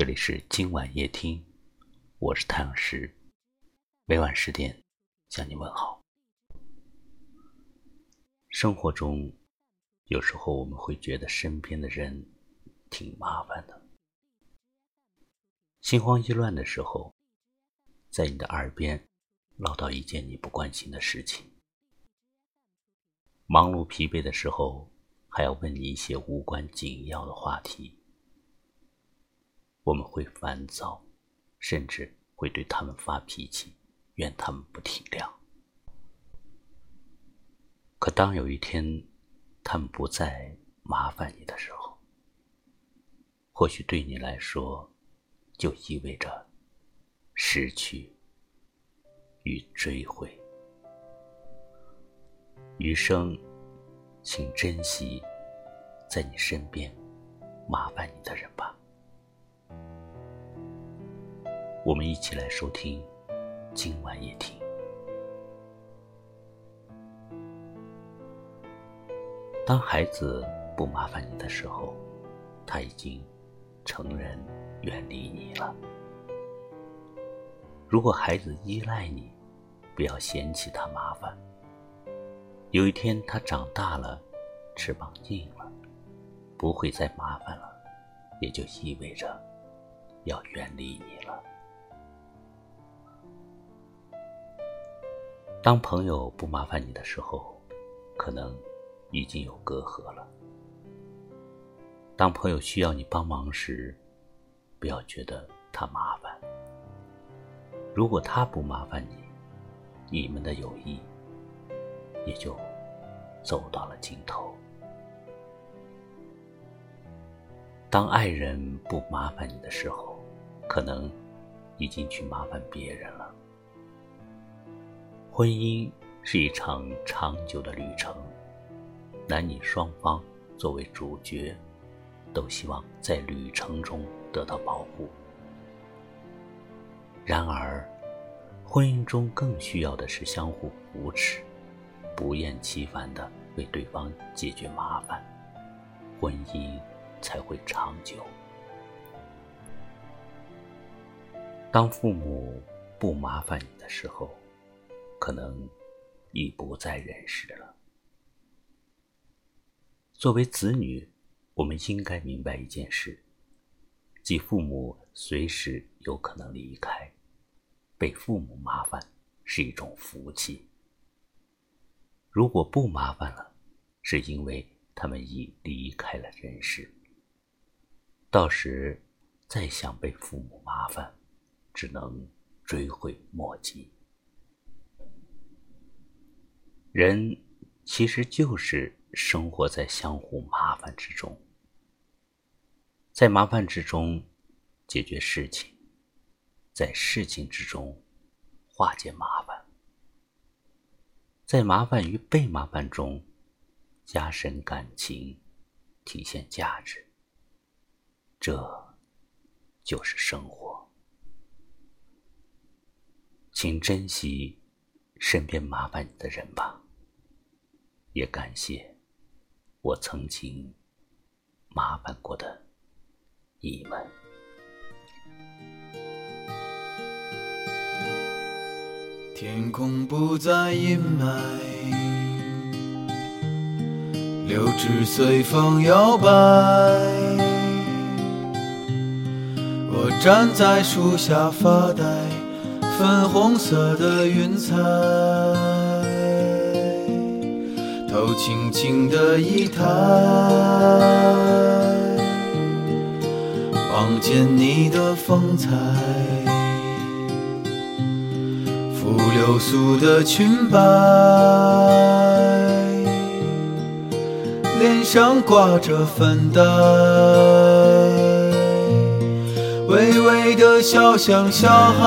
这里是今晚夜听，我是太阳石，每晚十点向你问好。生活中，有时候我们会觉得身边的人挺麻烦的，心慌意乱的时候，在你的耳边唠叨一件你不关心的事情；忙碌疲惫的时候，还要问你一些无关紧要的话题。我们会烦躁，甚至会对他们发脾气，怨他们不体谅。可当有一天，他们不再麻烦你的时候，或许对你来说，就意味着失去与追悔。余生，请珍惜在你身边麻烦你的人吧。我们一起来收听今晚夜听。当孩子不麻烦你的时候，他已经成人远离你了。如果孩子依赖你，不要嫌弃他麻烦。有一天他长大了，翅膀硬了，不会再麻烦了，也就意味着要远离你了。当朋友不麻烦你的时候，可能已经有隔阂了。当朋友需要你帮忙时，不要觉得他麻烦。如果他不麻烦你，你们的友谊也就走到了尽头。当爱人不麻烦你的时候，可能已经去麻烦别人了。婚姻是一场长久的旅程，男女双方作为主角，都希望在旅程中得到保护。然而，婚姻中更需要的是相互扶持，不厌其烦的为对方解决麻烦，婚姻才会长久。当父母不麻烦你的时候，可能已不在人世了。作为子女，我们应该明白一件事：即父母随时有可能离开，被父母麻烦是一种福气。如果不麻烦了，是因为他们已离开了人世。到时再想被父母麻烦，只能追悔莫及。人其实就是生活在相互麻烦之中，在麻烦之中解决事情，在事情之中化解麻烦，在麻烦与被麻烦中加深感情，体现价值。这就是生活，请珍惜。身边麻烦你的人吧，也感谢我曾经麻烦过的你们。天空不再阴霾，柳枝随风摇摆。我站在树下发呆。粉红色的云彩，轻轻的一抬，望见你的风采，拂流苏的裙摆，脸上挂着粉黛。微微的笑，像小孩，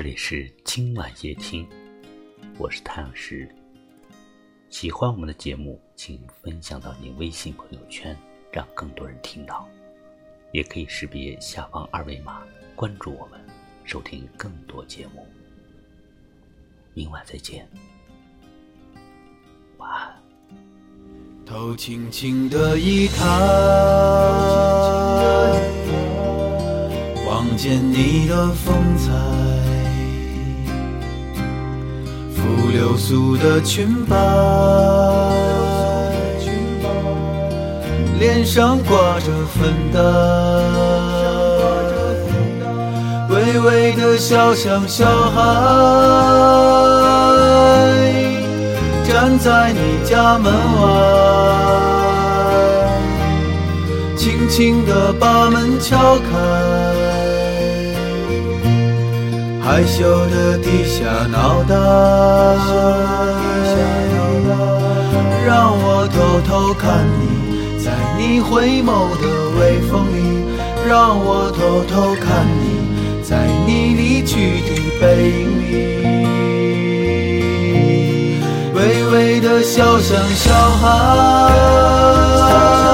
这里是今晚夜听，我是太阳石。喜欢我们的节目，请分享到您微信朋友圈，让更多人听到。也可以识别下方二维码关注我们，收听更多节目。明晚再见，晚安。头轻轻的一抬，望见你的风采。流苏的裙摆，脸上挂着粉黛，微微的笑像小孩，站在你家门外，轻轻地把门敲开。害羞的低下脑袋，让我偷偷看你，在你回眸的微风里，让我偷偷看你，在你离去的背影里，微微的笑像小孩。